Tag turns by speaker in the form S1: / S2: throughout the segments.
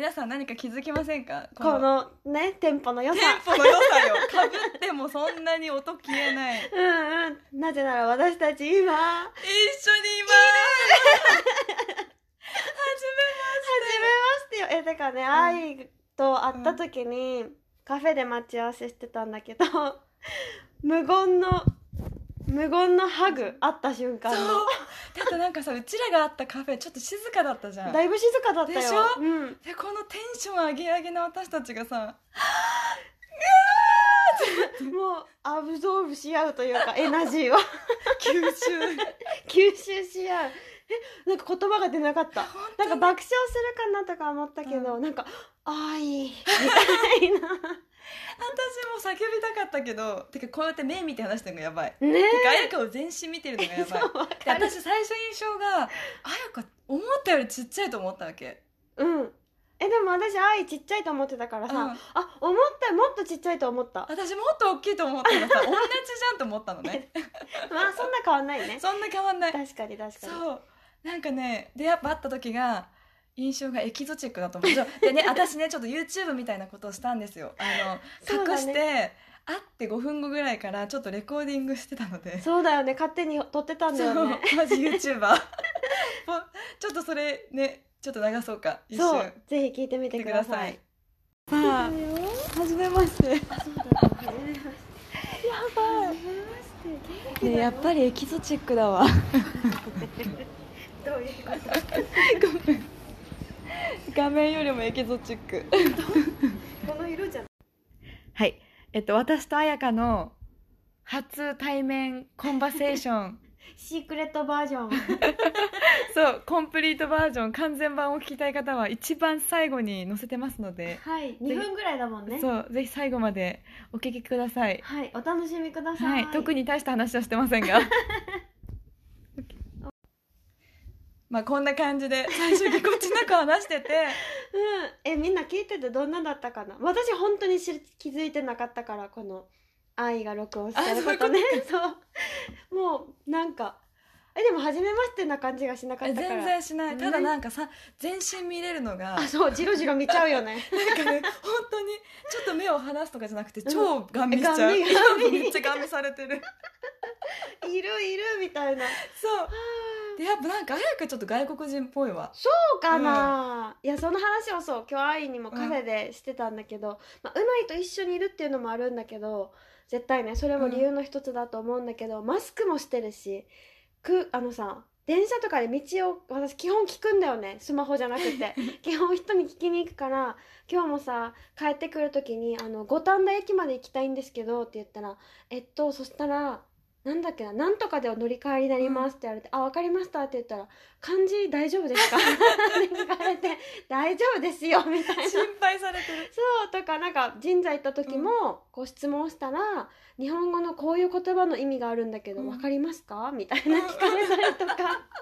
S1: 皆さん何か気づきませんか？
S2: このねテンポの良さ
S1: テンポの良さよ。かぶってもそんなに音消えない。一緒に
S2: うんうんなぜなら私たち今
S1: います。は
S2: 初 めましてよえてかね、愛と会った時に、カフェで待ち合わせしてたんだけど 無言の無言のハグ会った瞬間
S1: じめまして。
S2: の。
S1: だってなんかさ、うちらがあったカフェちょっと静かだったじゃん。
S2: だいぶ静かだったよ。
S1: でしょ？
S2: うん、
S1: でこのテンション上げ上げの私たちがさ
S2: もうアブゾーブし合うというか エナジーを。
S1: 吸収。
S2: 吸収し合う。えなんか言葉が出なかった。なんか爆笑するかなとか思ったけど、なんか「愛」みたいな
S1: 叫びたかったけどてかこうやって目見て話してるのがやばい。
S2: ね
S1: てか彩香を全身見てるのがやばい。私最初印象が彩香思ったよりちっちゃいと思ったわけ。
S2: うん。えでも私愛ちっちゃいと思ってたからさ、
S1: うん。
S2: あ思ったよもっとちっちゃいと思った。
S1: 私もっと大きいと思ったらさ 同じじゃんと思ったのね。
S2: まあそんな変わんないね。
S1: そんな変わんない。
S2: 確かに確かに。
S1: そう。なんかね出会会った時が印象がエキゾチックだと思う。でね 私ねちょっと YouTube みたいなことをしたんですよ。あ
S2: そうだね。
S1: の隠して会って5分後ぐらいからちょっとレコーディングしてたので。
S2: そうだよね。勝手に撮ってたんだよね。
S1: マジ YouTuber ちょっとそれねちょっと流そうか。一
S2: そう。
S1: 瞬
S2: ぜひ聞いてみてください。
S1: さあはじめまして。
S2: そうだね
S1: やばい。ねやっぱりエキゾチックだわ。
S2: どういうこと？
S1: 画面よりもエキゾチック。
S2: この色じゃん
S1: はい。えっと私と彩香の初対面コンバセーション。
S2: シークレットバージョン
S1: そうコンプリートバージョン完全版を聞きたい方は一番最後に載せてますので、
S2: はい2分ぐらいだもんね。
S1: そうぜひ最後までお聞きください。
S2: はいお楽しみくださ
S1: はいい、特に大した話はしてませんが まあこんな感じで最初ぎこちなく話してて。
S2: うん。えみんな聞いててどんなだったかな？私本当に知り気づいてなかったからこの愛が録音してることね。そうもうなんかえでも初めましてな感じがしなかったから。
S1: 全然しない。
S2: ね
S1: ただなんかさ全身見れるのが
S2: あそうジロジロ見ちゃうよね。
S1: なんかね本当にちょっと目を離すとかじゃなくて超ガン見しちゃう、
S2: ガン見ガン見。
S1: めっちゃガン見されてる。
S2: いるいるみたいな。
S1: そうでやっぱなんか早くちょっと外国人っぽいわ。
S2: そうかな、いやその話をそう今日愛にもカフェでしてたんだけど、まあ、うないと一緒にいるっていうのもあるんだけど絶対ねそれも理由の一つだと思うんだけど、マスクもしてるしくあのさ電車とかで道を私基本聞くんだよね。スマホじゃなくて。基本人に聞きに行くから今日もさ帰ってくる時にあの五反田駅まで行きたいんですけどって言ったらえっとそしたらなんだっけななんとかでお乗り換えになりますって言われて、あ分かりましたって言ったら漢字大丈夫ですか？って聞かれて大丈夫ですよみたいな。
S1: 心配されてる。
S2: そうとかなんか神社行った時もこう質問したら、日本語のこういう言葉の意味があるんだけど、
S1: うん。
S2: わかりますか？みたいな聞かれたりとか。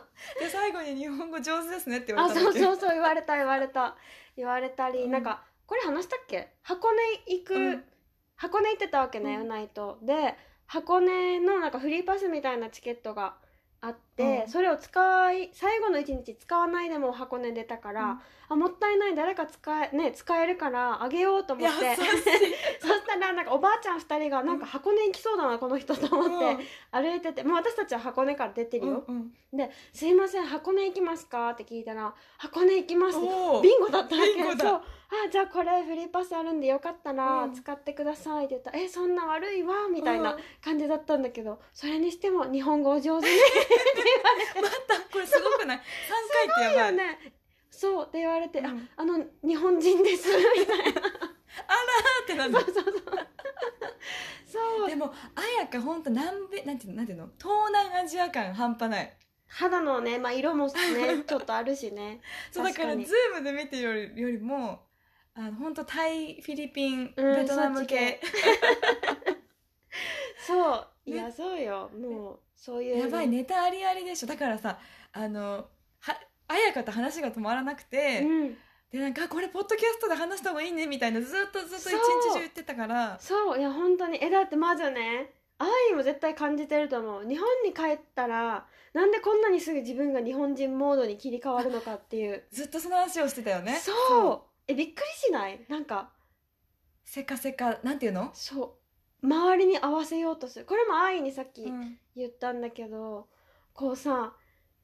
S1: で最後に日本語上手ですねって言わ
S2: あ
S1: れたう
S2: そうそうそう言われた言われた。言われたり、
S1: うん。
S2: なんかこれ話したっけ？箱根行く、
S1: うん。
S2: 箱根行ってたわけね、
S1: うん。
S2: うないと。で箱根のなんかフリーパスみたいなチケットがあって、
S1: うん。
S2: それを使い最後の一日使わないでも箱根出たから、
S1: うん。
S2: あもったいない誰か使え,、ね、使えるからあげようと思って。そしたらなんかおばあちゃん2人がなんか箱根行きそうだなこの人と思って歩いててもう私たちは箱根から出てるよ、
S1: うんうん。
S2: で「すいません箱根行きますか?」って聞いたら「箱根行きます」ビンゴだったわけ。
S1: ビンゴだ。
S2: そう。あじゃあこれフリーパスあるんでよかったら
S1: うん。
S2: 使ってくださいって言った。ら「えそんな悪いわ」みたいな
S1: うん。
S2: 感じだったんだけどそれにしても日本語お上手ね
S1: またこれすごくない？3回ってやばい。
S2: よね。そうって言われて「
S1: うん。
S2: ああの日本人です」みたいな
S1: あらーってなんだ
S2: そうそうそう。そう。
S1: もう綾香ほんと南米なんていうの？なんていうの？東南アジア感半端ない。
S2: 肌のね、まあ、色もね ちょっとあるしね。
S1: そうだからズームで見てるよりよりもあの本当タイフィリピン
S2: うん
S1: ベトナム系、
S2: そ う。い
S1: ね。
S2: やそうよ。もうそういう。
S1: やばいネタありありでしょ。だからさあのは綾香と話が止まらなくて、
S2: うん。
S1: でなんかあこれポッドキャストで話した方がいいねみたいなずっとずっと一日中言ってたから。
S2: そう。いや本当に。えだってまずね愛も絶対感じてると思う。日本に帰ったらなんでこんなにすぐ自分が日本人モードに切り替わるのかっていう。
S1: ずっとその話をしてたよね。
S2: そう。えびっくりしない？なんか。
S1: せかせかなんていうの、
S2: そう周りに合わせようとする。これも愛にさっき
S1: うん。
S2: 言ったんだけど、こうさ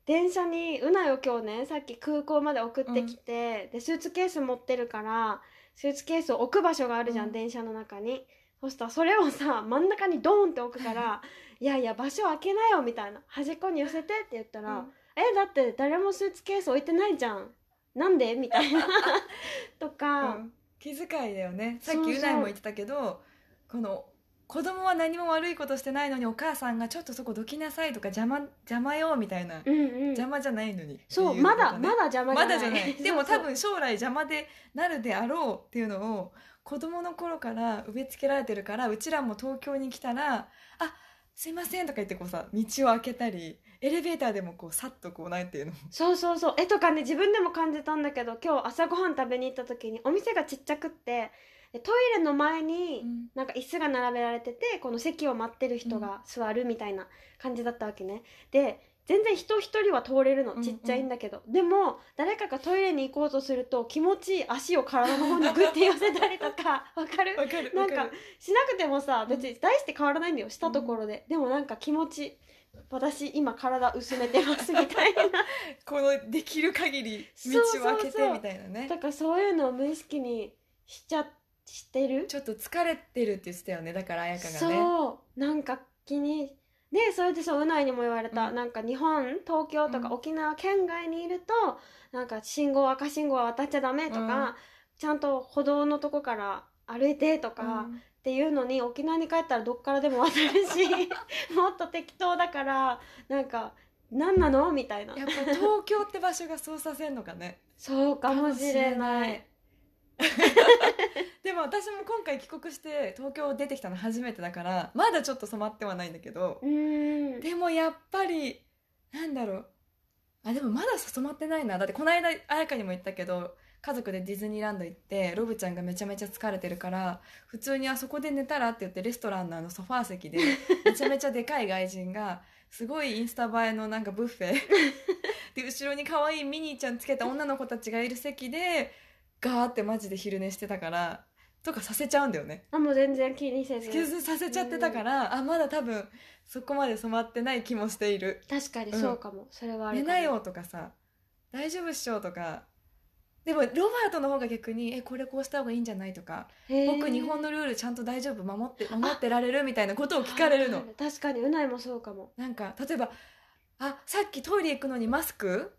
S2: 電車にうなよ今日ねさっき空港まで送ってきて、でスーツケース持ってるからスーツケースを置く場所があるじゃん、
S1: うん。
S2: 電車の中に。そしたらそれをさ真ん中にドーンって置くから「いやいや場所開けなよ」みたいな「端っこに寄せて」って言ったら「
S1: うん。
S2: えだって誰もスーツケース置いてないじゃん。なんで?」みたいな。とか、
S1: うん。気遣いだよね。さっきうないも言ってたけどこの子供は何も悪いことしてないのにお母さんがちょっとそこどきなさいとか邪魔邪魔よみたいな、
S2: うんうん。
S1: 邪魔じゃないのに。
S2: そうまだまだ邪魔じゃない。
S1: まだじゃない。でも多分将来邪魔でなるであろうっていうのを子供の頃から植え付けられてるからうちらも東京に来たら「あすいません」とか言ってこうさ道を開けたりエレベーターでもこうさっとこうなんていうの。
S2: そうそうそう。えとかね自分でも感じたんだけど今日朝ごはん食べに行った時にお店がちっちゃくってでトイレの前に、
S1: うん。
S2: なんか椅子が並べられててこの席を待ってる人が座るみたいな感じだったわけね。で全然人一人は通れるの
S1: うんうん。
S2: ちっちゃいんだけど、でも誰かがトイレに行こうとすると気持ちいい足を体の方にグッて寄せたりとか わかる？
S1: わかる
S2: なんか
S1: わかる。
S2: しなくてもさ別に大して変わらないんだよしたところで、でもなんか気持ち私今体薄めてますみたいな。
S1: このできる限り道を開けてみたいなね。
S2: だからそういうのを無意識にしちゃしてる？
S1: ちょっと疲れてるって言ってたよねだから彩香がね。
S2: そう。なんか気にでそれでそううないにも言われた、
S1: うん。
S2: なんか日本東京とか
S1: うん。
S2: 沖縄県外にいると、なんか信号赤信号は渡っちゃダメとか、
S1: うん。
S2: ちゃんと歩道のとこから歩いてとか、
S1: うん。
S2: っていうのに沖縄に帰ったらどっからでも渡るし もっと適当だからなんか何なの？みたいな。
S1: やっぱ東京って場所がそうさせんのかね。
S2: そうかもしれない
S1: でも私も今回帰国して東京出てきたの初めてだからまだちょっと染まってはないんだけどでもやっぱりなんだろう。あでもまだ染まってないな。だってこの間彩香にも言ったけど家族でディズニーランド行ってロブちゃんがめちゃめちゃ疲れてるから普通にあそこで寝たらって言ってレストランのあのソファー席でめちゃめちゃでかい外人がすごいインスタ映えのなんかブッフェ。で後ろに可愛いミニーちゃんつけた女の子たちがいる席でガーってマジで昼寝してたからとかさせちゃうんだよね。
S2: あもう全然気にせず。
S1: 傷させちゃってたから、あまだ多分そこまで染まってない気もしている。
S2: 確かにそうかも、それはある
S1: 寝なよとかさ大丈夫っしょとか。でもロバートの方が逆にえこれこうした方がいいんじゃないとか僕日本のルールちゃんと大丈夫守って守ってられるみたいなことを聞かれるの。
S2: 確かにうないもそうかも。
S1: なんか例えばあさっきトイレ行くのにマスク？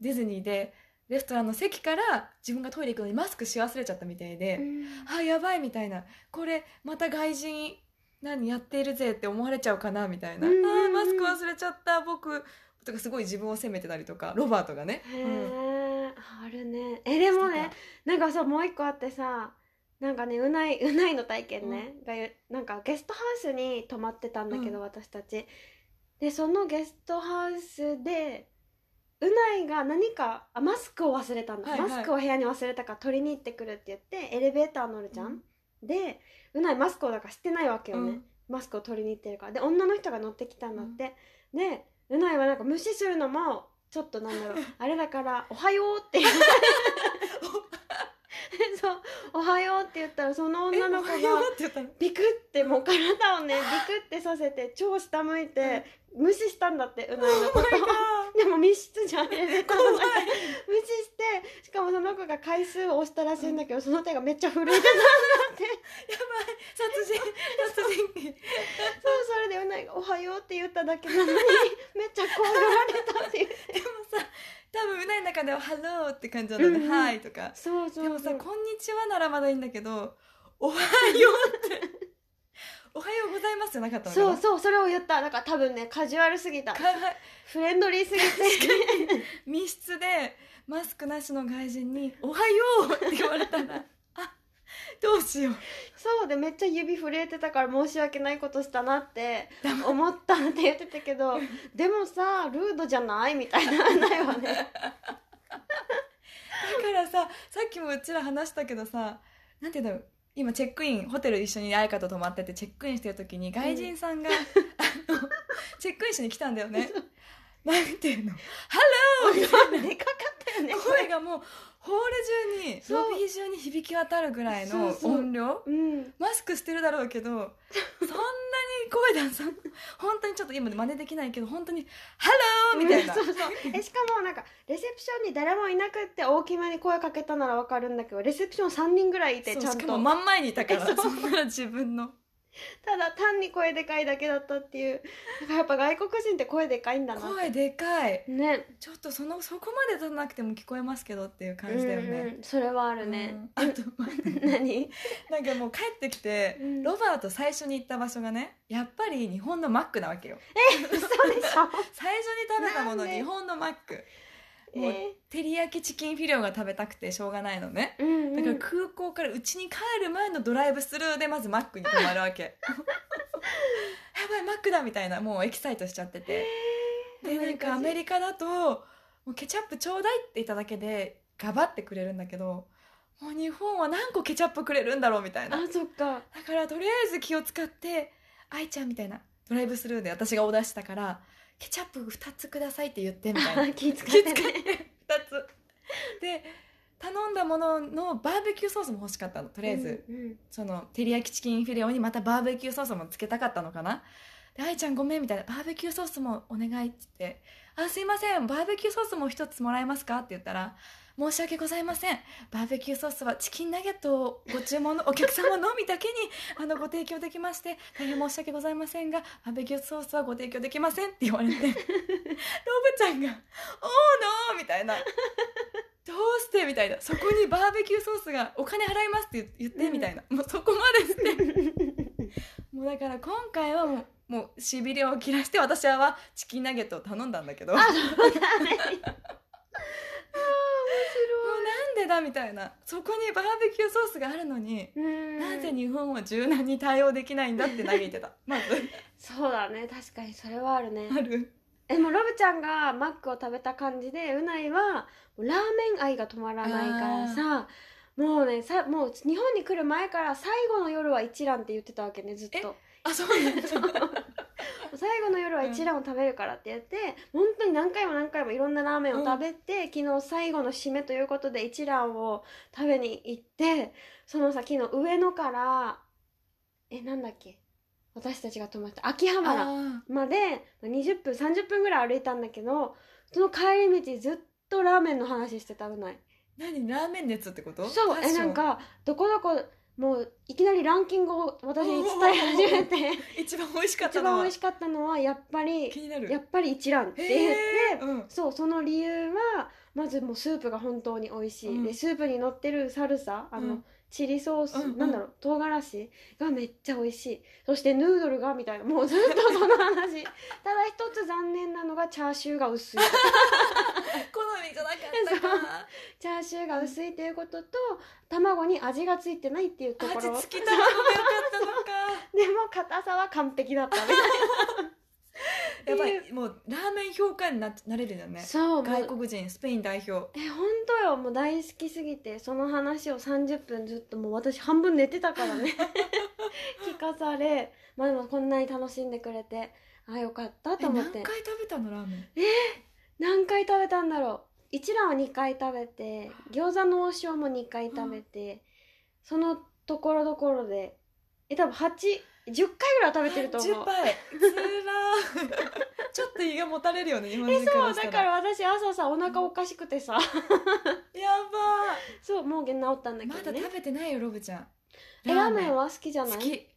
S1: ディズニーでレストランの席から自分がトイレ行くのにマスクし忘れちゃったみたいで、あやばいみたいな。これまた外人何やっているぜって思われちゃうかなみたいな、
S2: うん。
S1: あーマスク忘れちゃった僕とかすごい自分を責めてたりとかロバートがね、
S2: へ
S1: うん。
S2: え、あるね。えでもねなんかさもう一個あってさなんかねうないうないの体験ね、がゆなんかゲストハウスに泊まってたんだけど、
S1: うん。
S2: 私たち。でそのゲストハウスでうないが何かあマスクを忘れたんだ、
S1: はいはい。
S2: マスクを部屋に忘れたから取りに行ってくるって言ってエレベーター乗るじゃん、でうないマスクをだからしてないわけよね、
S1: うん。
S2: マスクを取りに行ってるから。で女の人が乗ってきたんだって、でうないはなんか無視するのもちょっとなんだろう。あれだから「おはよう」って。そう「おはよう」って言ったらその女の子がビクってもう体をねビクってさせて超下向いて無視したんだってうないのこと。
S1: Oh
S2: でも密室じゃん 無視して。しかもその子が回数を押したらしいんだけどその手がめっちゃ震えてたんだって。
S1: 殺人。殺人。鬼
S2: そうそれでうないが「おはよう」って言っただけなのにめっちゃ怖がられたっていう。
S1: でもさ多分うないの中では「ハロー」って感じなんだね「
S2: うんうん。
S1: はい」とか。
S2: そうそう。
S1: でもさ「こんにちは」ならまだいいんだけど「おはよう」っておはようございますじゃなかったの。か
S2: そう
S1: な
S2: そうそれを言った。だから多分ねカジュアルすぎた。
S1: か
S2: フレンドリーすぎて。
S1: 密室でマスクなしの外人に「おはよう!」って言われたら あどうしよう。
S2: そうでめっちゃ指震えてたから申し訳ないことしたなって思ったって言ってたけどでもさルードじゃないみたいなないわね。
S1: だからささっきもうちら話したけどさなんていうんだろう今チェックインホテル一緒に彩香と泊まっててチェックインしてる時に外人さんが、あのチェックインしに来たんだよね。なんていうの「ハロー!」みたいな。
S2: でかかったよね
S1: 声がもうホール中にロビー中に響き渡るぐらいの音量？
S2: うん。
S1: マスクしてるだろうけどそんなに声出さん。本当にちょっと今真似できないけど本当に「ハロー!」みたいな。
S2: そうそう。えしかもなんかレセプションに誰もいなくって大きめに声かけたならわかるんだけどレセプション3人ぐらいいてちゃんと。
S1: しかも真ん前にいたから
S2: そ
S1: んなら自分の
S2: ただ単に声でかいだけだったっていうだからやっぱ外国人って声でかいんだな
S1: 声でかい。
S2: ね。
S1: ちょっとそのそこまで出さなくても聞こえますけどっていう感じだよ
S2: うん
S1: ね
S2: うん。それはあるね。
S1: うん、あと
S2: 何？
S1: なんかもう帰ってきて、
S2: うん。
S1: ロバート最初に行った場所がねやっぱり日本のマックなわけよ。
S2: 嘘でしょ。
S1: 最初に食べたもの日本のマックもう
S2: え
S1: 照り焼きチキンフィレオが食べたくてしょうがないのね。
S2: ーうんうん。
S1: だから空港から家に帰る前のドライブスルーでまずマックに泊まるわけ。やばいマックだみたいなもうエキサイトしちゃってて。でなんかアメリカだともうケチャップちょうだいって言っただけでガバってくれるんだけどもう日本は何個ケチャップくれるんだろうみたいな。
S2: あそっか。
S1: だからとりあえず気を使って愛ちゃんみたいなドライブスルーで私がオーダーしたからケチャップ2つくださいって言ってみたいな。
S2: あ 気使ってね。
S1: 気遣って2つ。で頼んだもののバーベキューソースも欲しかったの。とりあえず、
S2: うんうん。
S1: その照り焼きチキンフィレオにまたバーベキューソースもつけたかったのかな。で愛ちゃんごめんみたいな。バーベキューソースもお願いって言って。あすいません。バーベキューソースも一つもらえますか？って言ったら申し訳ございません。バーベキューソースはチキンナゲットをご注文のお客様のみだけにあのご提供できまして大変申し訳ございませんがバーベキューソースはご提供できませんって言われてロブちゃんが「おーのー」みたいなどうして？みたいなそこにバーベキューソースがお金払いますって言ってみたいな もうそこまでして。もうだから今回はもうもうしびれを切らして私はチキンナゲットを頼んだんだけどなんでだみたいな。そこにバーベキューソースがあるのに
S2: うん。
S1: なぜ日本は柔軟に対応できないんだって嘆いてた。まず。
S2: そうだね。確かにそれはあるね。
S1: ある。
S2: えもうロブちゃんがマックを食べた感じでうないはラーメン愛が止まらないからさもうねさもう日本に来る前から最後の夜は一蘭って言ってたわけねずっと。
S1: あそうなんだ
S2: 最後の夜は一蘭を食べるからって言って、本当に何回も何回もいろんなラーメンを食べて、昨日最後の締めということで一蘭を食べに行ってその先の上野からえなんだっけ？私たちが泊まった秋葉原
S1: あ
S2: まで20分30分ぐらい歩いたんだけどその帰り道ずっとラーメンの話してたうない
S1: 何？ラーメン熱ってこと？
S2: そう。えなんかどこどこもういきなりランキングを私に伝え始めて。
S1: 一番美味しかった
S2: 一
S1: のは。
S2: 番美味しかったのはやっぱりやっぱり一蘭って言って
S1: うん。
S2: そうその理由はまずもうスープが本当に美味しい、
S1: うん。
S2: でスープに乗ってるサルサあの、
S1: うん
S2: チリソース、
S1: うんうん。
S2: なんだろう唐辛子がめっちゃ美味しい。そしてヌードルがみたいな。もうずっとその話。ただ一つ残念なのがチャーシューが薄い。
S1: 好みじゃなかったか。
S2: チャーシューが薄いということと卵に味がついてないっていうところ。
S1: 味付き卵が良かったのか。
S2: でも硬さは完璧だったみたい
S1: やばい。もうラーメン評価にななれるよね。
S2: なそう
S1: 外国人スペイン代表。
S2: え本当よ。もう大好きすぎてその話を30分ずっともう私半分寝てたからね。聞かされ。まあでもこんなに楽しんでくれて。あよかったと
S1: え
S2: 思って。
S1: 何回食べたのラーメン？
S2: 何回食べたんだろう。一蘭は2回食べて餃子の王将も2回食べて、そのところどころで。え多分8 10回ぐらいは食べてると思う。
S1: 10杯。つらー。ちょっと胃がもたれるよね 日本人か
S2: そう
S1: ら。した
S2: だからら私朝さお腹おかしくてさ。
S1: やば
S2: そうもう治ったんだけどね。
S1: 食べてないよロブちゃん。
S2: えラーメンは好きじゃない？
S1: 好き。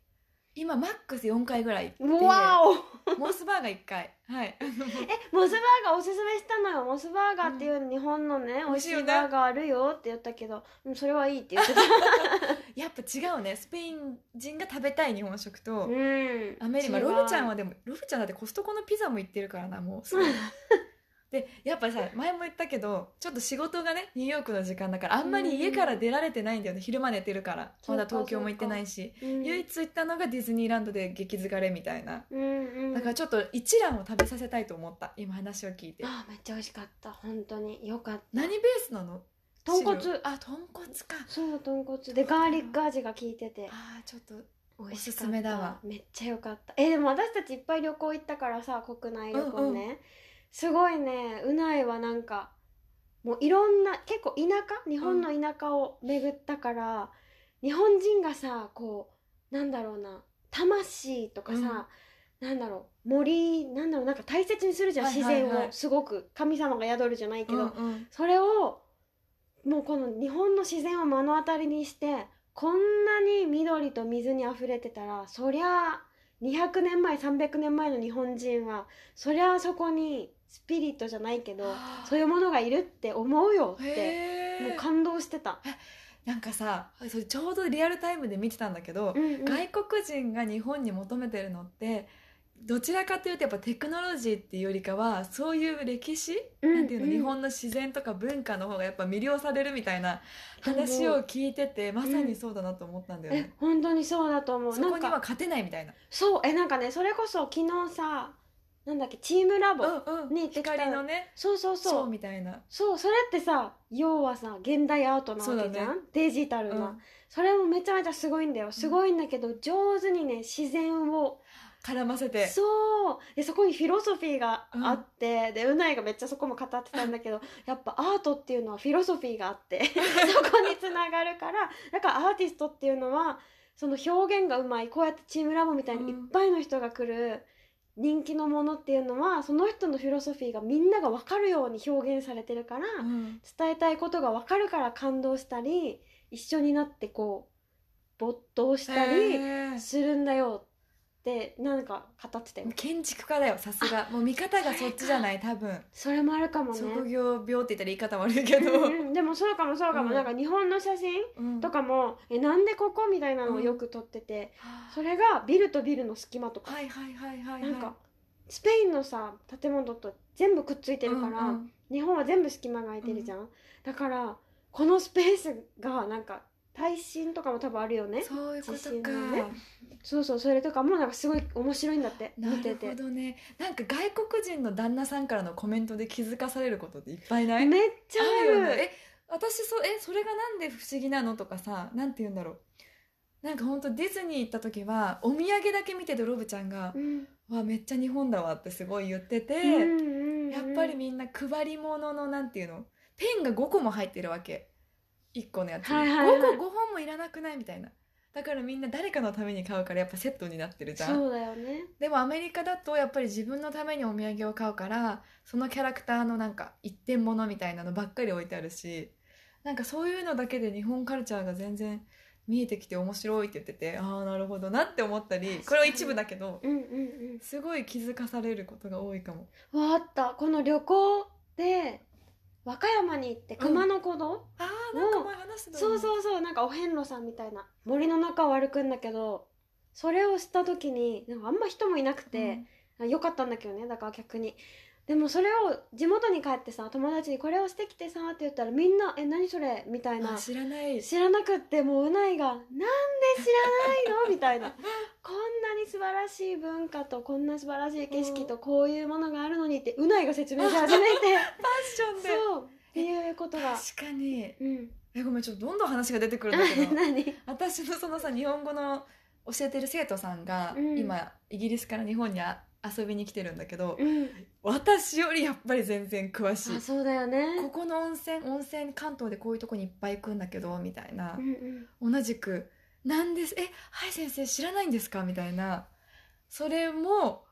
S1: 今マックス4回ぐらい行って。
S2: うわお。
S1: モスバーガー1回はい。
S2: えモスバーガーおすすめしたのよ。モスバーガーっていう日本のね、美味しい
S1: 美味しい
S2: バーガーあるよって言ったけど、うん、それはいいって言ってた。
S1: やっぱ違うね。スペイン人が食べたい日本食と、
S2: うん。
S1: アメリカロブちゃんはでもロブちゃんだってコストコのピザも行ってるからなもう でやっぱさ前も言ったけどちょっと仕事がねニューヨークの時間だからあんまり家から出られてないんだよね、昼間寝てるから。まだ東京も行ってないし。
S2: うん。
S1: 唯一行ったのがディズニーランドで激疲れみたいな。
S2: うんうん。
S1: だからちょっと一蘭を食べさせたいと思った今話を聞いて。
S2: あーめっちゃ美味しかった。本当に。よかった。
S1: 何ベースなの？
S2: 豚骨。
S1: 汁。あ豚骨か。
S2: そう豚骨。でガーリック味が効いてて。
S1: あーちょっと
S2: 美味しかった。
S1: おすすめだわ。
S2: めっちゃよかった。えでも私たちいっぱい旅行行ったからさ国内旅行ね、すごいね。うないはなんかもういろんな結構田舎？日本の田舎を巡ったから、日本人がさこうなんだろうな魂とかさ、なんだろう森なんだろうなんか大切にするじゃん、
S1: はいはいはい。
S2: 自然を。すごく。神様が宿るじゃないけど、
S1: うんうん。
S2: それをもうこの日本の自然を目の当たりにしてこんなに緑と水にあふれてたらそりゃ200年前300年前の日本人はそりゃそこにスピリットじゃないけどそういうものがいるって思うよってもう感動してた。
S1: なんかさそれちょうどリアルタイムで見てたんだけど、
S2: うんうん。
S1: 外国人が日本に求めてるのってどちらかというとやっぱテクノロジーっていうよりかはそういう歴史、
S2: うん
S1: なんていうの、
S2: うん。
S1: 日本の自然とか文化の方がやっぱ魅了されるみたいな話を聞いててまさにそうだなと思ったんだよ
S2: え
S1: ね、
S2: 本当にそうだと思う。
S1: そこには勝てないみたいな。
S2: そうえなんかねそれこそ昨日さなんだっけチームラボ、
S1: うんうん。
S2: に行ってきた。
S1: 光のね。
S2: そうそうそう。
S1: みたいな。
S2: そうそれってさ要はさ現代アートなわけじゃん、
S1: ね。
S2: デジタルな、
S1: うん。
S2: それもめちゃめちゃすごいんだよ。すごいんだけど、上手にね自然を
S1: 絡ませて。
S2: そう。でそこにフィロソフィーがあって、でうないがめっちゃそこも語ってたんだけどやっぱアートっていうのはフィロソフィーがあって そこにつながるからだからアーティストっていうのはその表現がうまいこうやってチームラボみたいにいっぱいの人が来る人気のものっていうのはその人のフィロソフィーがみんなが分かるように表現されてるから、
S1: うん。
S2: 伝えたいことが分かるから感動したり一緒になってこう没頭したりするんだよってなんか語ってたよ。
S1: 建築家だよさすが。もう見方がそっちじゃない多分。
S2: それもあるかもね。
S1: 職業病って言ったら言い方悪いけど、
S2: うんうんでもそうかもそうかも、
S1: うん。
S2: なんか日本の写真
S1: うん
S2: とかもえなんでここみたいなのをよく撮ってて、それがビルとビルの隙間とか、
S1: はいはいはいはいはい。
S2: なんかスペインのさ建物と全部くっついてるから、
S1: うんうん。
S2: 日本は全部隙間が空いてるじゃん、だからこのスペースがなんか耐震とかも多分あるよね。
S1: そういうことか、
S2: のね。そうそうそれとかもなんかすごい面白いんだって。
S1: なる
S2: 見てて。
S1: ほどねなんか外国人の旦那さんからのコメントで気づかされることっていっぱいない？
S2: めっちゃある。
S1: あるえ私そえそれがなんで不思議なのとかさなんて言うんだろう。なんかほんとディズニー行った時はお土産だけ見ててロブちゃんが
S2: うん「
S1: わめっちゃ日本だわ」ってすごい言ってて、
S2: うんうんうん
S1: やっぱりみんな配り物のなんていうの？ペンが5個も入ってるわけ1個のやつに、
S2: はいはいはい。
S1: 5個5本もいらなくない？みたいな。だからみんな誰かのために買うからやっぱセットになってるじゃん。
S2: そうだよね。
S1: でもアメリカだとやっぱり自分のためにお土産を買うからそのキャラクターのなんか一点物みたいなのばっかり置いてあるしなんかそういうのだけで日本カルチャーが全然見えてきて面白いって言っててああなるほどなって思ったりこれは一部だけど
S2: うんうんうん。
S1: すごい気づかされることが多いかも。
S2: わあった。この旅行で和歌山に行って熊野古道、
S1: あーなんか前話してた
S2: そう
S1: う
S2: そうそうなんかお遍路さんみたいな。森の中を歩くんだけどそれをした時になんかあんま人もいなくて、あよかったんだけどねだから逆にでもそれを地元に帰ってさ友達にこれをしてきてさって言ったらみんな「え何それ?」みたいな。
S1: あ知らない。
S2: 知らなくってもううないが「なんで知らないの? 」みたいな。こんなに素晴らしい文化とこんな素晴らしい景色とこういうものがあるのにってうないが説明し始めて。
S1: ファッションで。
S2: そう。っていうことが。
S1: 確かに。
S2: うん。
S1: えごめんちょっとどんどん話が出てくるんだけど。
S2: 何？
S1: 私のそのさ日本語の教えてる生徒さんが、
S2: うん。
S1: 今イギリスから日本にあ遊びに来てるんだけど、
S2: うん。
S1: 私よりやっぱり全然詳しい。
S2: あそうだよね。
S1: ここの温泉温泉関東でこういうとこにいっぱい行くんだけどみたいな。
S2: う、んうん。
S1: 同じく「なんですえはい先生知らないんですか?」みたいな。それも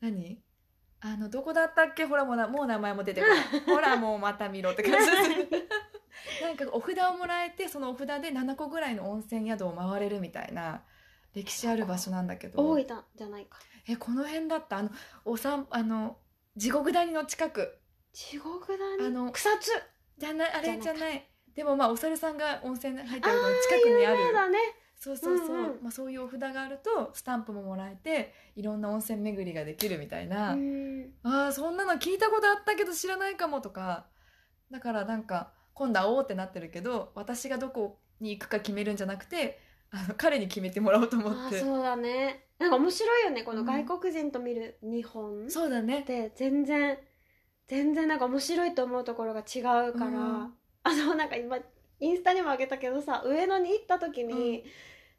S1: 何？あのどこだったっけ？ほらもうなもう名前も出てこない。ほらもうまた見ろって感じです。なんかお札をもらえてそのお札で7個ぐらいの温泉宿を回れるみたいな歴史ある場所なんだけど。
S2: 大分じゃないか
S1: えこの辺だった？あのおさんあの地獄谷の近く。
S2: 地獄だね
S1: あの
S2: 草津？
S1: じゃないあれ
S2: じゃな
S1: い。でもまあお猿さんが温泉入って
S2: あ
S1: るの近くにある。
S2: 有名だね。
S1: そうそうそう、
S2: うんうん。
S1: まあ、そういうお札があるとスタンプももらえていろんな温泉巡りができるみたいな、
S2: うん。
S1: あーそんなの聞いたことあったけど知らないかもとか。だからなんか今度会おうってなってるけど私がどこに行くか決めるんじゃなくてあの彼に決めてもらおうと思って。
S2: そうだねなんか面白いよねこの
S1: うん
S2: 外国人と見る日本っ
S1: そうだね。
S2: て全然全然なんか面白いと思うところが違うから、
S1: うん。
S2: あのなんか今インスタにもあげたけどさ上野に行った時に、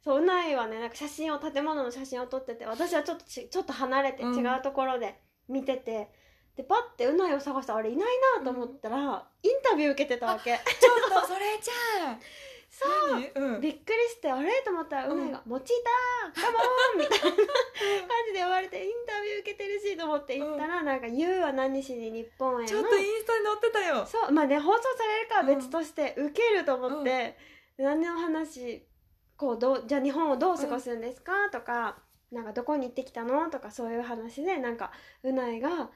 S2: そううないはねなんか写真を建物の写真を撮ってて私はちょっとちちょっと離れて
S1: うん。
S2: 違うところで見てて、でパッてうないを探したらあれいないなと思ったら、インタビュー受けてたわけ。
S1: ちょっとそれじゃあ
S2: そう。
S1: 何？うん。
S2: びっくりしてあれ？と思ったら
S1: う
S2: うんないが「もちたカモン!」みたいな感じで言われてインタビュー受けてるしと思って行ったら、なんか「ゆうは何しに日本への」
S1: ちょっとインスタに載ってたよ。
S2: そうまあね放送されるかは別として、受けると思って、何の話こうどうじゃあ日本をどう過ごすんですか、とかなんかどこに行ってきたの？とかそういう話でなんかうないが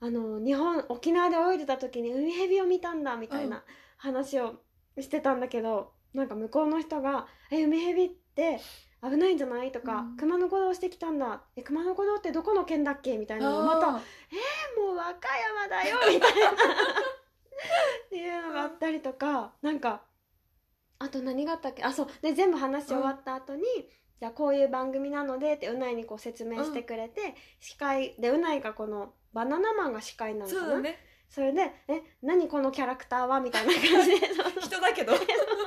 S2: あの日本沖縄で泳いでた時に海蛇を見たんだみたいな話をしてたんだけど、なんか向こうの人が「え海蛇って危ないんじゃない?」とか、
S1: うん
S2: 熊野古道してきたんだ」え「熊野古道ってどこの県だっけ?」みたいなのをまた
S1: あ
S2: もう和歌山だよみたいな。っていうのがあったりとかなんかあと何があったっけ？あそう。で全部話し終わった後に、じゃあこういう番組なのでってうないにこう説明してくれて、司会でうないがこのバナナマンが司会な
S1: ー
S2: のかな？
S1: そね。
S2: それで「え何このキャラクターは?」みたいな感じで。
S1: 人だけど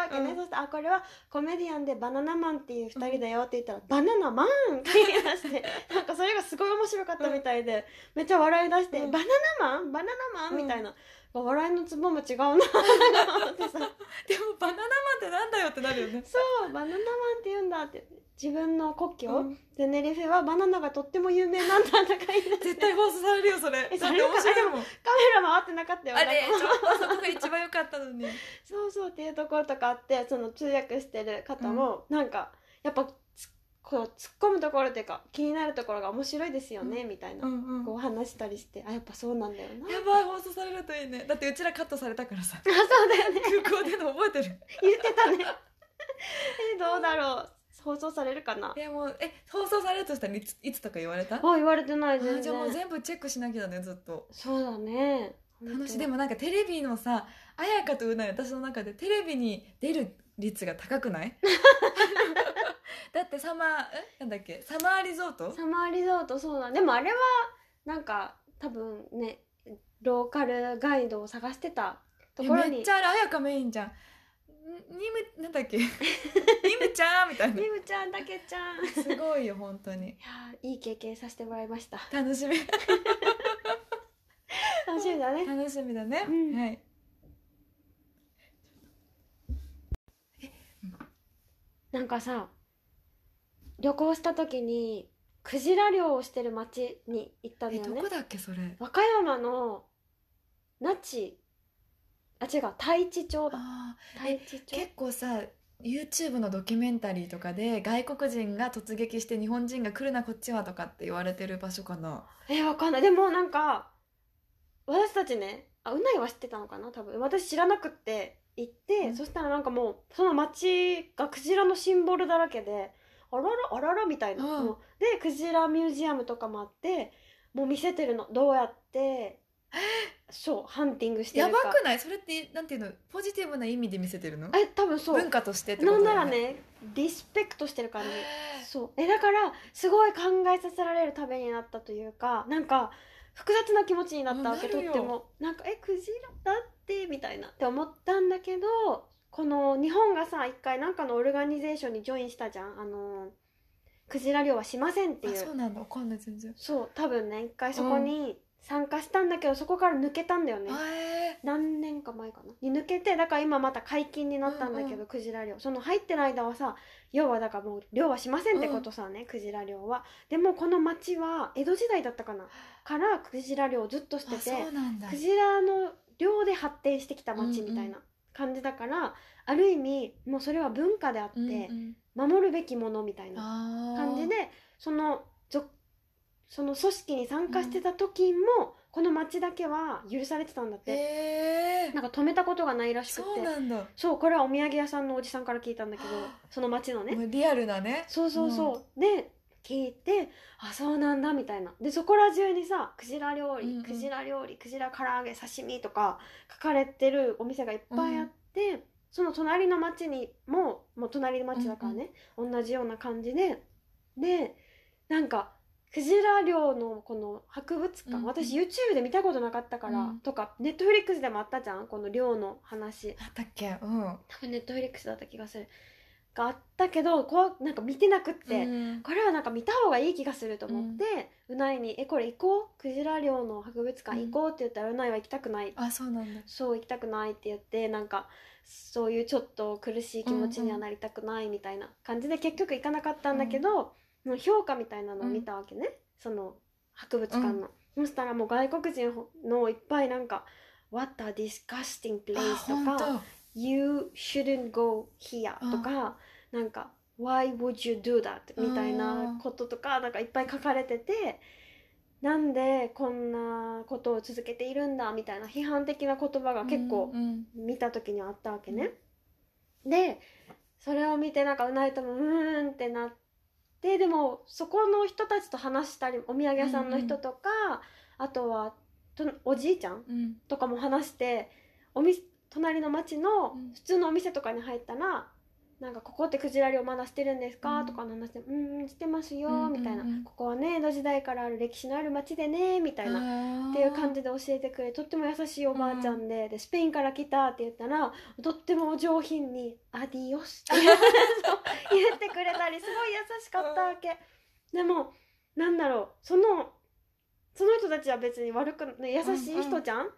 S2: わけね、
S1: うん。
S2: そして「あこれはコメディアンでバナナマンっていう2人だよ」って言ったら「バナナマン!」って言い出して なんかそれがすごい面白かったみたいで、めっちゃ笑い出して「
S1: うん。
S2: バナナマン？バナナマン?」
S1: うん。
S2: みたいな笑いのツボも違うな。と思ってさ
S1: でもバナナマンってなんだよってなるよね。
S2: そうバナナマンって言うんだって。自分の故郷、
S1: うん。
S2: テネリフェはバナナがとっても有名なんだとか言い出して。
S1: 絶対放送されるよそれ。
S2: えそれ
S1: 面白いもん。
S2: カメラ回ってなかったよ
S1: あれちょっとそこが一番良かったのに。
S2: そうそうっていうところとかあってその通訳してる方もなんかやっぱつこう突っ込むところっていうか気になるところが面白いですよね、みたいな、
S1: うんうん。
S2: こう話したりしてあやっぱそうなんだよな。
S1: やばい放送されるといいね。だってうちらカットされたからさ。
S2: あそうだよね。
S1: 空港での覚えてる。
S2: 言ってたね。えどうだろう。放送されるかな？
S1: でもえ放送されるとしたらいついつとか言われた？
S2: あ言われてない
S1: あ
S2: 全
S1: じゃあもう
S2: 然
S1: 全部チェックしなきゃだねずっと。
S2: そうだね。
S1: 楽しいでもなんかテレビのさ綾香とうない私の中でテレビに出る率が高くない？だってサマーえ？なんだっけ？サマーリゾート？
S2: サマーリゾートそうだ。でもあれはなんか多分ねローカルガイドを探してたところに。
S1: えめっちゃあれ綾香メインじゃん。んニムなんだっけ？ニムちゃんみたいな。
S2: みむちゃんだけちゃん。い
S1: すごいよ本当に。
S2: やーいい経験させてもらいました。
S1: 楽しみ。
S2: 楽しみだね。
S1: 楽しみだね、
S2: うん。
S1: はい。
S2: なんかさ旅行した時にクジラ漁をしてる町に行ったんだよね。
S1: えどこだっけそれ？
S2: 和歌山の那智。あ違う太地町だ。
S1: あ
S2: 太地町。
S1: 結構さ YouTube のドキュメンタリーとかで外国人が突撃して日本人が来るなこっちはとかって言われてる場所かな？
S2: えわかんない。でもなんか私たちねあうないは知ってたのかな？多分。私知らなくって行って、
S1: うん。
S2: そしたらなんかもうその町がクジラのシンボルだらけであららあららみたいな、
S1: うん。
S2: もうでクジラミュージアムとかもあってもう見せてるの。どうやって。そうハンティングして
S1: や
S2: るか。
S1: ばくない？それってなんていうの？ポジティブな意味で見せてるの？
S2: え多分そう。
S1: 文化としてってこ
S2: なんな
S1: とだよね。
S2: らねリスペクトしてる感じ。そう。えだからすごい考えさせられる旅になったというかなんか複雑な気持ちになったわけとっても。なんかえクジラだってみたいな。って思ったんだけどこの日本がさ一回なんかのオルガニゼーションにジョインしたじゃん。あのクジラ漁はしませんっていう。
S1: あそうなんだ。わかんない全然。
S2: そう多分ね一回そこに参加したんだけど、そこから抜けたんだよね。何年か前かな？に抜けてだから今また解禁になったんだけど、
S1: うんうん。
S2: クジラ漁。その入ってる間はさ要はだからもう漁はしませんってことさね、クジラ漁は。でもこの町は江戸時代だったかな？からクジラ漁をずっとして
S1: あ
S2: てクジラの漁で発展してきた町みたいな感じだからある意味もうそれは文化であって、
S1: うんうん。
S2: 守るべきものみたいな感じでそのぞその組織に参加してた時も、この町だけは許されてたんだって、
S1: へえ
S2: なんか止めたことがないらしくて。
S1: そうなんだ。
S2: そうこれはお土産屋さんのおじさんから聞いたんだけど
S1: はあ。
S2: その町のね。
S1: リアルなね。
S2: そうそうそう、で聞いてあそうなんだみたいな。でそこら中にさクジラ料理、
S1: うんうん。
S2: クジラ料理クジラ唐揚げ刺身とか書かれてるお店がいっぱいあって、その隣の町にももう隣の町だからね、同じような感じで。でなんかクジラ漁のこの博物館、
S1: うんうん。
S2: 私 YouTube で見たことなかったから、
S1: うん。
S2: とか Netflix でもあったじゃんこの漁の話。
S1: あったっけ？うん。
S2: 多分 Netflix だった気がするがあったけどこうなんか見てなくって、
S1: うん。
S2: これはなんか見た方がいい気がすると思って、うないに「えこれ行こう？クジラ漁の博物館行こう」って言ったら、うないは行きたくない。
S1: あそうなんだ。
S2: そう行きたくないって言ってなんかそういうちょっと苦しい気持ちにはなりたくないみたいな感じで結局行かなかったんだけど、もう評価みたいなのを見たわけね、その博物館の、そしたらもう外国人のいっぱいなんか「What a disgusting
S1: あ
S2: place」とか
S1: 本当「
S2: You shouldn't go here」とかなんか「Why would you do that?」みたいなこととかなんかいっぱい書かれててなんでこんなことを続けているんだみたいな批判的な言葉が結構
S1: うんうん。
S2: 見た時にはあったわけね。でそれを見てなんかうないともうーんってなってでもそこの人たちと話したりお土産屋さんの人とか、あとはとおじいちゃん
S1: うん。
S2: とかも話しておみ隣の町の
S1: うん。
S2: 普通のお店とかに入ったら「なんかここってクジラ漁まだしてるんですか？
S1: うん。
S2: とかの話で「うんしてますよ」
S1: うんうんうん。
S2: みたいな「ここはね江戸時代からある歴史のある町でね」みたいな。っていう感じで教えてくれとっても優しいおばあちゃんで,、でスペインから来たって言ったらとってもお上品に「アディオス」って 言ってくれたりすごい優しかったわけ、でもなんだろうそのその人たちは別に悪く、ね、優しい人じゃん、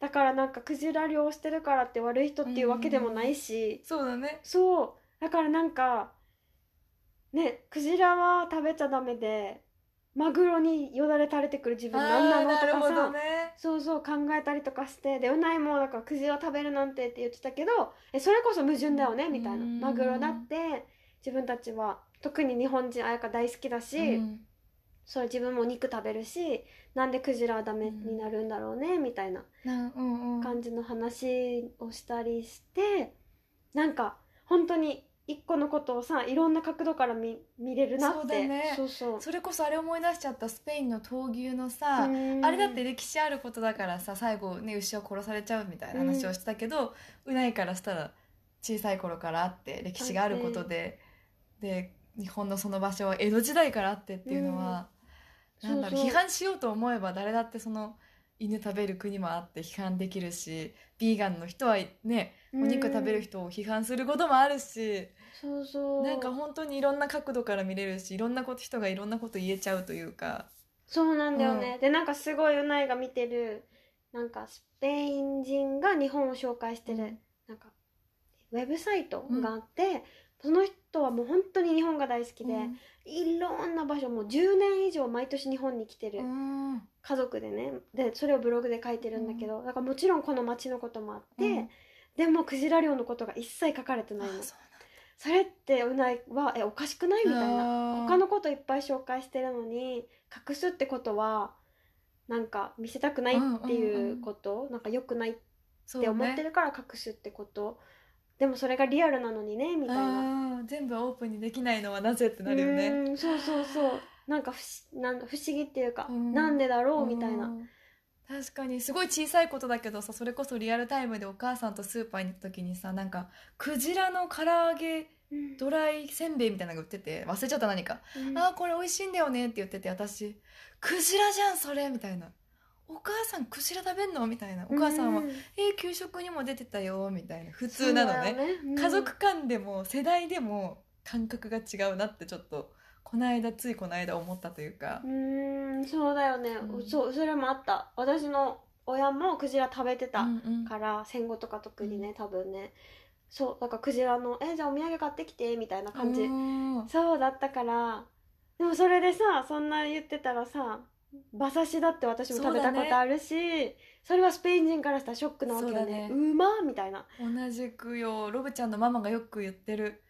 S2: だからなんかクジラ漁してるからって悪い人っていうわけでもないし、
S1: そうだね。
S2: そうだからなんかねクジラは食べちゃダメでマグロによだれ垂れてくる自分なんなのとかさ、
S1: どね。
S2: そうそう考えたりとかしてでうないもなんかクジラ食べるなんてって言ってたけどえそれこそ矛盾だよねみたいな。
S1: うん
S2: マグロだって自分たちは特に日本人綾香大好きだし、
S1: うん。
S2: そう自分も肉食べるしなんでクジラはダメになるんだろうね、みたいな感じの話をしたりしてなんか本当に一個のことをさいろんな角度から見見れるなって。
S1: そうだね。
S2: そうそう。
S1: それこそあれ思い出しちゃったスペインの闘牛のさ、
S2: うん。
S1: あれだって歴史あることだからさ最後ね牛は殺されちゃうみたいな話をしてたけど、うないからしたら小さい頃からあって歴史があることで、で日本のその場所は江戸時代からあってっていうのは、
S2: うん。
S1: なんだろう批判しようと思えば誰だってその犬食べる国もあって批判できるしビーガンの人はねお肉食べる人を批判することもあるし、
S2: そうそう。
S1: なんか本当にいろんな角度から見れるしいろんなこと人がいろんなこと言えちゃうというか。
S2: そうなんだよね、でなんかすごいうないが見てるなんかスペイン人が日本を紹介してる、
S1: うん。
S2: なんかウェブサイトがあって、その人はもう本当に日本が大好きで、
S1: うん。
S2: いろんな場所もう10年以上毎年日本に来てる
S1: うん。
S2: 家族でね。でそれをブログで書いてるんだけど、だからもちろんこの町のこともあって、
S1: うん。
S2: でもクジラ漁のことが一切書かれてないの。
S1: あそ
S2: れってうないはえおかしくない？みたいな。他のこといっぱい紹介してるのに隠すってことはなんか見せたくないっていうこと、なんか良くないって思ってるから隠すってこと、でもそれがリアルなのにねみたいな。
S1: 全部オープンにできないのはなぜってなるよね。
S2: うんそうそうそう。なんか不しなんだ不思議っていうか、
S1: うん。
S2: なんでだろう？みたいな、
S1: うん確かに。すごい小さいことだけどさそれこそリアルタイムでお母さんとスーパーに行った時にさなんかクジラの唐揚げ
S2: うん。
S1: ドライせんべいみたいなのが売ってて忘れちゃった何か、
S2: うん。
S1: あーこれ美味しいんだよねって言ってて私クジラじゃんそれみたいな。お母さんクジラ食べんの？みたいな。お母さんは、
S2: う
S1: えー給食にも出てたよみたいな。普通なのね。
S2: そうだようん。
S1: 家族間でも世代でも感覚が違うなってちょっとこの間ついこの間思ったというか。
S2: う、ーんそうだよね、
S1: うん。
S2: そうそれもあった。私の親もクジラ食べてた
S1: うんうん。
S2: から、戦後とか特にね多分ね。そうだからクジラの「えじゃあお土産買ってきて」みたいな感じ。
S1: うん
S2: そうだったからでもそれでさそんな言ってたらさ馬刺しだって私も食べたことあるしそ,、れはスペイン人からしたらショックなわけよ
S1: そうだね。
S2: ねうまみたいな。
S1: 同じくよロブちゃんのママがよく言ってる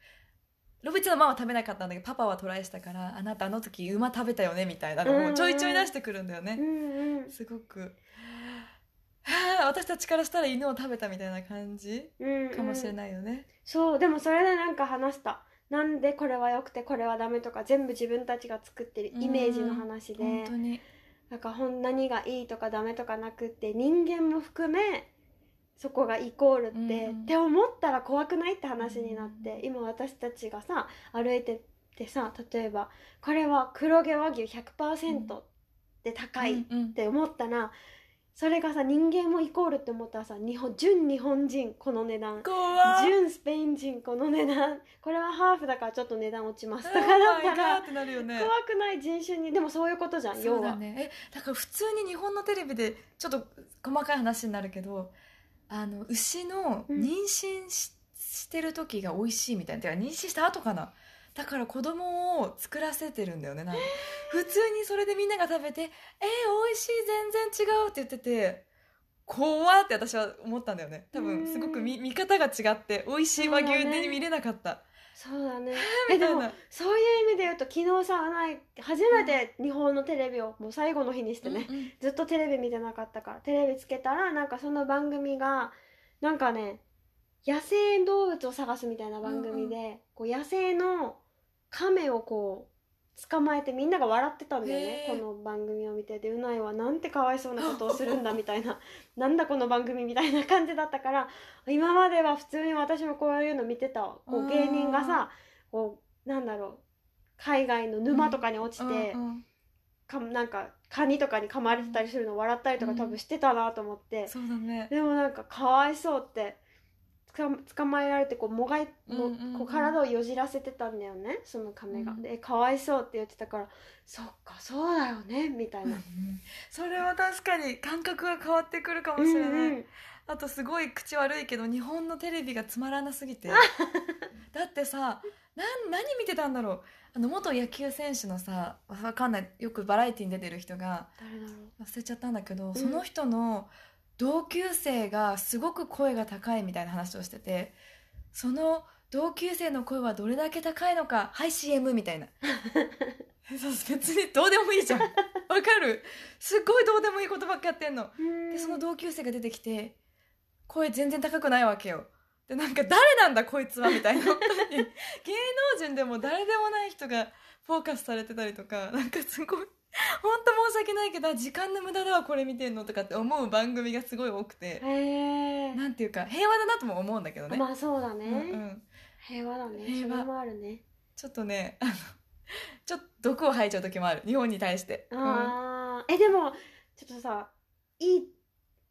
S1: ロブちゃんのママは食べなかったんだけどパパはトライしたからあなたあの時馬食べたよねみたいなの
S2: うんうん。
S1: もうちょいちょい出してくるんだよね、
S2: うんうん。
S1: すごく。はあ私たちからしたら犬を食べたみたいな感じ
S2: うんうん。
S1: かもしれないよね、
S2: そうでもそれでなんか話した。なんでこれは良くてこれはダメとか全部自分たちが作ってるイメージの話で。
S1: 本当に。
S2: なんかほん何がいいとかダメとかなくって人間も含めそこがイコールって、
S1: うん
S2: って思ったら怖くないって話になって今私たちがさ歩いててさ例えばこれは黒毛和牛100%で高いって思ったら、それがさ人間もイコールって思ったらさ日本純日本人この値段。純スペイン人この値段。これはハーフだからちょっと値段落ちます。とかだ
S1: Oh
S2: ったら
S1: ね。
S2: 怖くない人種にでもそういうことじゃん
S1: そ
S2: 要は。
S1: うだね。えだから普通に日本のテレビでちょっと細かい話になるけどあの牛の
S2: うん。
S1: 妊娠し,、してる時が美味しいみたいな。てか妊娠した後かな。だから子供を作らせてるんだよね。なんか普通にそれでみんなが食べて「えー、美味しい全然違う」って言ってて怖って私は思ったんだよね。多分すごく見見方が違って美味しい和牛で見れなかった、
S2: そうだね。えでもそういう意味で言うと昨日さない初めて日本のテレビをもう最後の日にしてね、
S1: うんうん。
S2: ずっとテレビ見てなかったからテレビつけたらなんかその番組がなんかね野生動物を探すみたいな番組で、こう野生の亀をこう捕まえてみんなが笑ってたんだよね。この番組を見てでうないはなんてかわいそうなことをするんだみたいな。なんだこの番組みたいな感じだったから今までは普通に私もこういうの見てた。わこ
S1: う
S2: うん芸人がさこうなんだろう。海外の沼とかに落ちて、
S1: うんうん。
S2: かなんかカニとかに噛まれてたりするの笑ったりとか
S1: うん
S2: 多分してたなと思って、
S1: そうだね。
S2: でもなんかかわいそうって捕まえられてこうもがい、も
S1: うんうんうん。
S2: こう体をよじらせてたんだよねその亀が、
S1: うん。
S2: でかわいそうって言ってたからそっかそうだよねみたいな、
S1: それは確かに感覚が変わってくるかもしれない、
S2: うんうん。
S1: あとすごい口悪いけど日本のテレビがつまらなすぎて。だってさなん何見てたんだろう？あの元野球選手のさわかんないよくバラエティに出てる人が。
S2: 誰だろう。
S1: 忘れちゃったんだけど、
S2: ん。
S1: その人の同級生がすごく声が高いみたいな話をしててその同級生の声はどれだけ高いのかはい CM みたいな。そう別にどうでもいいじゃん。わかる？すっごいどうでもいいことばっかやってんの。
S2: うん。
S1: でその同級生が出てきて声全然高くないわけよ。でなんか誰なんだこいつはみたいな。芸能人でも誰でもない人がフォーカスされてたりとかなんかすごい 本当申し訳ないけど時間の無駄だわこれ見てんのとかって思う番組がすごい多くて。
S2: へえ
S1: なんていうか平和だなとも思うんだけどね、
S2: まあそうだね、
S1: うんうん、
S2: 平和だね。
S1: 平和。
S2: もあるね。
S1: ちょっとねあのちょっと毒を吐いちゃう時もある。日本に対して、うん。
S2: えでもちょっとさいいっ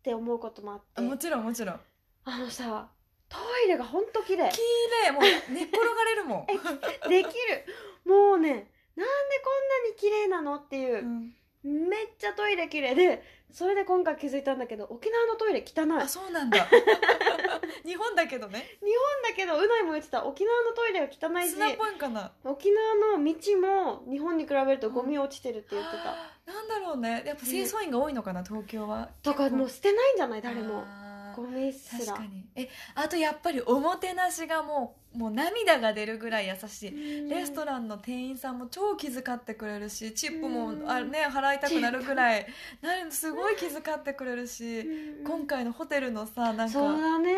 S2: て思うこともあって。
S1: あもちろんもちろん。
S2: あのさトイレがほんと綺麗。
S1: 綺麗。もう寝っ転がれるもん、
S2: できる。もうねなんでこんなに綺麗なの？っていうう、
S1: ん。
S2: めっちゃトイレ綺麗でそれで今回気づいたんだけど沖縄のトイレ汚い。
S1: あそうなんだ。日本だけどね。
S2: だけどうないも言ってた。沖縄のトイレは汚いし沖縄の道も日本に比べるとゴミ落ちてるって言ってた、
S1: なんだろうね。やっぱ清掃員が多いのかな東京は。
S2: とかもう捨てないんじゃない？誰も
S1: あー
S2: ゴミすら。
S1: 確かに。えあとやっぱりおもてなしがもうもう涙が出るぐらい優しい。レスト
S2: ン
S1: ランの店員さんも超気遣ってくれるしチップも
S2: うん。
S1: あね払いたくなるぐらい。なるすごい気遣ってくれるし今回のホテルのさなん
S2: そう
S1: か
S2: だね。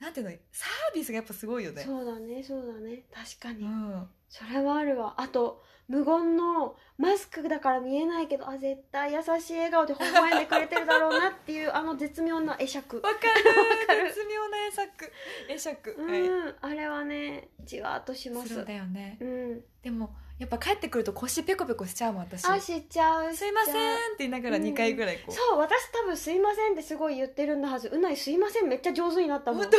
S1: なんていうの？サービスがやっぱすごいよね。
S2: そうだねそうだね。確かに、
S1: うん。
S2: それはあるわ。あと無言のマスクだから見えないけどあ絶対優しい笑顔で微笑んでくれてるだろうなっていうあの絶妙な会釈。
S1: わかる。
S2: か る
S1: 絶妙な会釈。会釈。
S2: う
S1: はい
S2: ん、あれはねじわーっとします。
S1: そうだよね。
S2: うん。
S1: でもやっぱ帰ってくると腰ペコペコしちゃうもん私。
S2: あ知っちゃう
S1: すいません
S2: 知っ
S1: て言いながら2回ぐらいこう、
S2: そう私多分「すいません」ってすごい言ってるんだはず。うないすいませんめっちゃ上手になったもん。うん。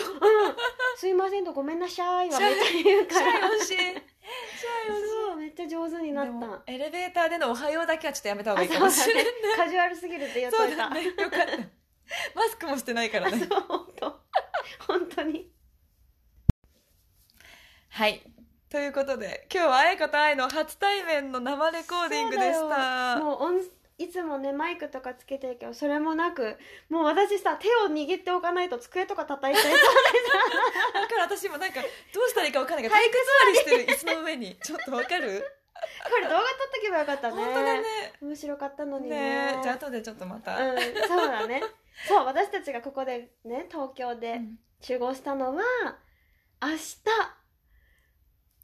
S2: すいませんとごめんなさいはめっちゃ言うからそうめっちゃ上手になった。
S1: エレベーターでの「おはよう」だけはちょっとやめた方がいいかもしれない。
S2: ねカジュアルすぎるって言っといた
S1: だね。よかった。マスクもしてないからね。
S2: そう本当。本当に。
S1: はい。ということで今日は愛子と愛の初対面の生レコーディングでした。
S2: よ。もう音いつもねマイクとかつけてるけどそれもなくもう私さ手を握っておかないと机とか叩いちゃいそう。
S1: だから私もなんかどうしたらいいかわかんないから体育座りしてる椅子の上に。ちょっとわかる？
S2: これ動画撮っとけばよかったね。
S1: 本当だね。
S2: 面白かったのにね。
S1: ねじゃあ後でちょっとまた、
S2: うんそうだね。そう私たちがここでね東京で
S1: うん。
S2: 集合したのは明日。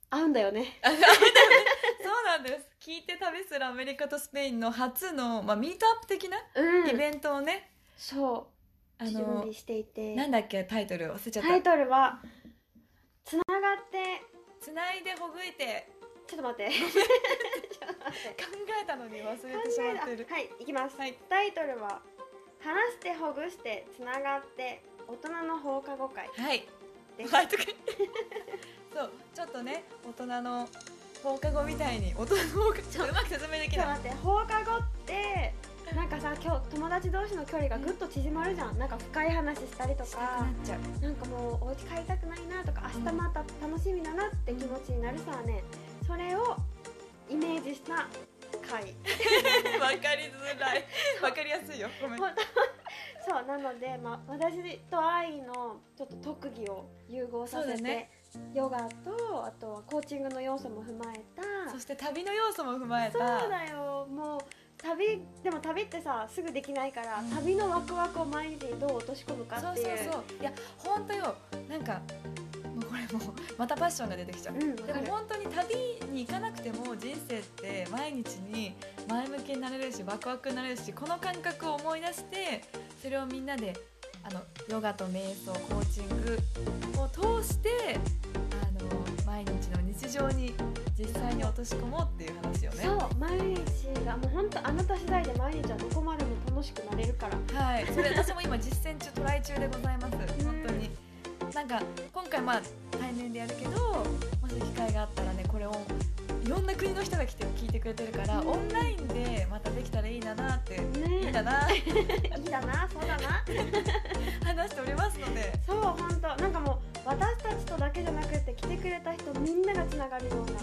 S2: 会うんだよね。
S1: あそうなんです。聞いて旅するアメリカとスペインの初の、まあ、ミートアップ的な
S2: うん。
S1: イベントをね、
S2: そう。
S1: あの
S2: 準備していて。
S1: なんだっけタイトル忘れちゃった。
S2: タイトルは「つながって。
S1: つないでほぐいて。
S2: ちょっと待って。ちょっと待って
S1: 考えたのに忘れてしまってる。
S2: 考えはいいきます、
S1: はい。
S2: タイトルは「話してほぐしてつながって大人の放課後会。
S1: はい」
S2: です。
S1: はいとかそう。ちょっとね大人の放課後みたいに大人の放課ちょっとうまく説明できない。
S2: 待って放課後ってなんかさ今日友達同士の距離がぐっと縮まるじゃん。なんか深い話したりとか
S1: っちゃう。
S2: なんかもうお家帰りたくないなとか明日また楽しみだなって気持ちになるさねそれをイメージした回。
S1: わかりづらい。わかりやすいよ。ごめん。
S2: そう。なので、まあ、私と愛のちょっと特技を融合させて、
S1: そうだね
S2: ヨガとあとはコーチングの要素も踏まえた。
S1: そして旅の要素も踏まえ
S2: そう
S1: た
S2: だよ。もう旅でも旅ってさすぐできないから、
S1: うん。
S2: 旅のワクワクを毎日にどう落とし込むか
S1: そう
S2: っていう。
S1: そうそういや本当よ。なんかもうこれもうまたパッションが出てきちゃう、
S2: うん
S1: でも本当に旅に行かなくても人生って毎日に前向きになれるしワクワクになれるしこの感覚を思い出してそれをみんなであのヨガと瞑想コーチングを通してあの毎日の日常に実際に落とし込もうっていう話よね。
S2: そう毎日がもう本当あなた次第で毎日はどこまでも楽しくなれるから。
S1: はい、それ私も今実践中トライ中でございます。本当に。なんか今回まあ対面でやるけどもし機会があったらねこれをいろんな国の人が来て聞いてくれてるから、
S2: うん。
S1: オンラインでまたできたらいいなって、
S2: ね。
S1: いいんだな。
S2: いいだなそうだな。
S1: 話しておりますので。
S2: そう本当。なんかもう私たちとだけじゃなくて来てくれた人みんながつながるような。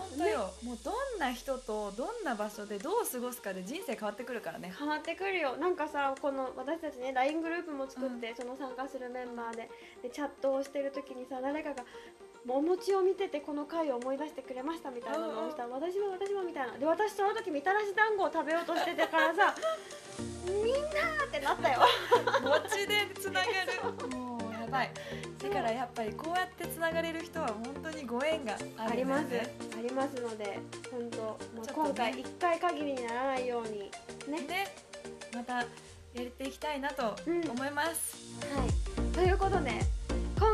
S1: 本当よ、もうどんな人とどんな場所でどう過ごすかで人生変わってくるからね。
S2: 変わってくるよ。なんかさこの私たちね LINE グループも作って、その参加するメンバーででチャットをしてる時にさ誰かがお餅を見ててこの回を思い出してくれましたみたいなのをした。ら私も私もみたいな。で私その時みたらし団子を食べようとしててからさ みんなってなったよ。
S1: 餅でつながる。もうやばい。だからやっぱりこうやってつながれる人は本当にご縁がある
S2: あります。
S1: んだよね
S2: ありますので本当もう今回1回限りにならないようにね。
S1: でまたやっていきたいなと
S2: うん
S1: 思います、
S2: はい。ということで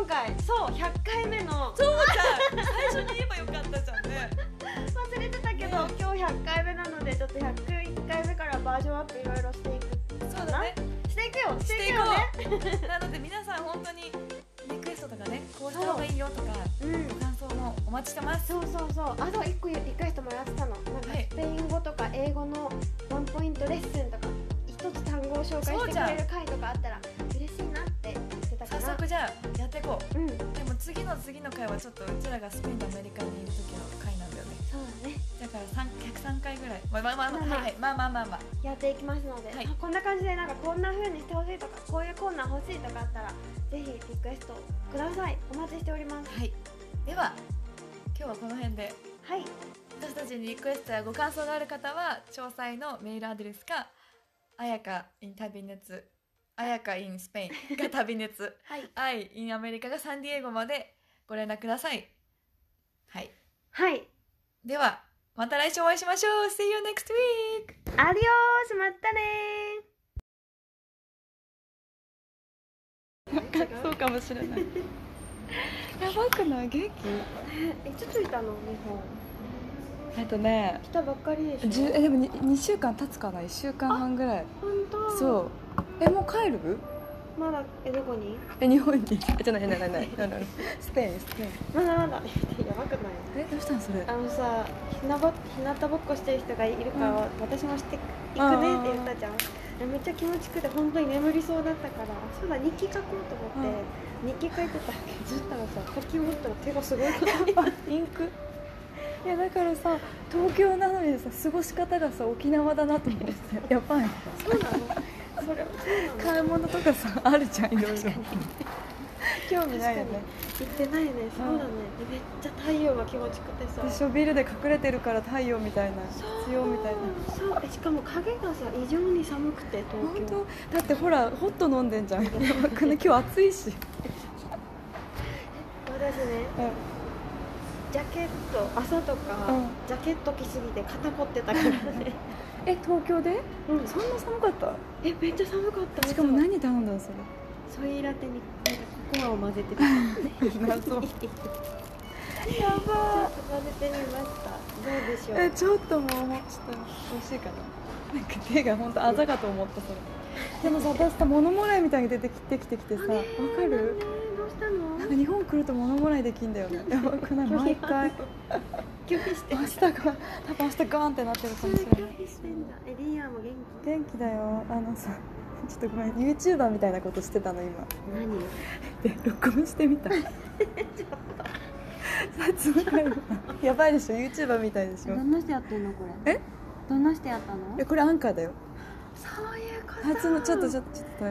S2: 今回そう100回目の。
S1: そうじゃん最初に言えばよかったじゃんね。
S2: 忘れてたけど、
S1: ね。
S2: 今日100回目なのでちょっと101回目からバージョンアップいろいろしていく
S1: そうだね。
S2: していくよ。し
S1: しててい
S2: くよね。
S1: う なので皆さん本当にリクエストとかねこうした方がいいよとか
S2: うん。
S1: ご感想もお待ちしてます。
S2: そうそうそう。あと1個リクエストもらってたの。なんか
S1: はい。
S2: スペイン語とか英語のワンポイントレッスンとか一つ単語を紹介してくれる回とかあったら
S1: 速じゃあやっていこう。
S2: うん。
S1: でも次の次の回はちょっとうちらがスペインとアメリカにいる時の回なんだよね。
S2: そうだね。
S1: だから3 103回ぐらい。まあまあまあまあはいはいまあまあまあまあ。
S2: やっていきますので、
S1: はい。
S2: あこんな感じでなんかこんな風にしてほしいとかこういうコーナー欲しいとかあったらぜひリクエストください。お待ちしております。
S1: はい。では今日はこの辺で。
S2: はい。
S1: 私たちにリクエストやご感想がある方は詳細のメールアドレスかあやか in 旅熱あやか in スペインが旅熱。
S2: はい。
S1: アイ in アメリカがサンディエゴまでご連絡ください。はい。
S2: はい。
S1: ではまた来週お会いしましょう。See you next week!
S2: アディオースまたねー。
S1: そうかもしれないやばくない？元気？
S2: えいつ着いたの？日本。
S1: えっとね
S2: 来たばっかりでしょ。
S1: えでも 2, 週間経つかな？1週間半ぐらい。
S2: 本当。
S1: そうえもう帰る？
S2: まだえどこに？
S1: え日本に。えじゃないないないないない。ないスペインスペイン。
S2: まだまだ。やばくない？
S1: えどうしたんそれ？
S2: あのさひなぼひなたぼっこしてる人がいるから、
S1: うん。
S2: 私もして行くねって言ったじゃん。えめっちゃ気持ちくて本当に眠りそうだったからそうだ日記書こうと思って、日記書いてたけ。どそしたらさ書き終わったら手がすごい
S1: インク？いやだからさ東京なのにさ過ごし方がさ沖縄だなと思って。やばい。
S2: そうなの？
S1: そ
S2: うなの
S1: 買い物とかさあるじゃんいろいろ。興味ないよね。
S2: 行ってないね。そうだね。めっちゃ太陽が気持ちくてさ。
S1: でしょ？ビルで隠れてるから太陽みたいな必要みたいな。
S2: そう。えしかも影がさ異常に寒くて
S1: 本
S2: 東京。
S1: 当？だってほらホット飲んでんじゃん。やばくね今日暑いし、
S2: 私ねジャケット朝とか、
S1: うん。
S2: ジャケット着すぎて肩凝ってたからね
S1: え東京で？
S2: うん。
S1: そんな寒かった？
S2: えめっちゃ寒かった。
S1: しかも何頼んだのそれ？
S2: ソイラテにココアを混ぜてみた
S1: 謎
S2: ちょっと
S1: やば
S2: 混ぜてみました。どうでしょう？
S1: えちょっともうちょっと美味しいかな？なんか手が本当あざかと思ったそれ。でもさ私さ物もらいみたいに出てきてきてきてさわかる？
S2: したの？
S1: なんか日本来ると物もらいできんだよね。やばくない毎回。
S2: 拒否して
S1: 明日が多分明日ガーンってなってるかもしれない。
S2: 拒否してんだ。えリーアも元気？
S1: 元気だよ。あのさちょっとごめん。YouTuber みたいなことしてたの今。
S2: 何？
S1: で録音してみた。さつまやばいでしょ。YouTuber みたいでしょ。
S2: どんな人やってんのこれ？
S1: え？
S2: どんな人やったの？
S1: えこれアンカーだよ。
S2: そういうこと。
S1: ちょっとちょっとちょっと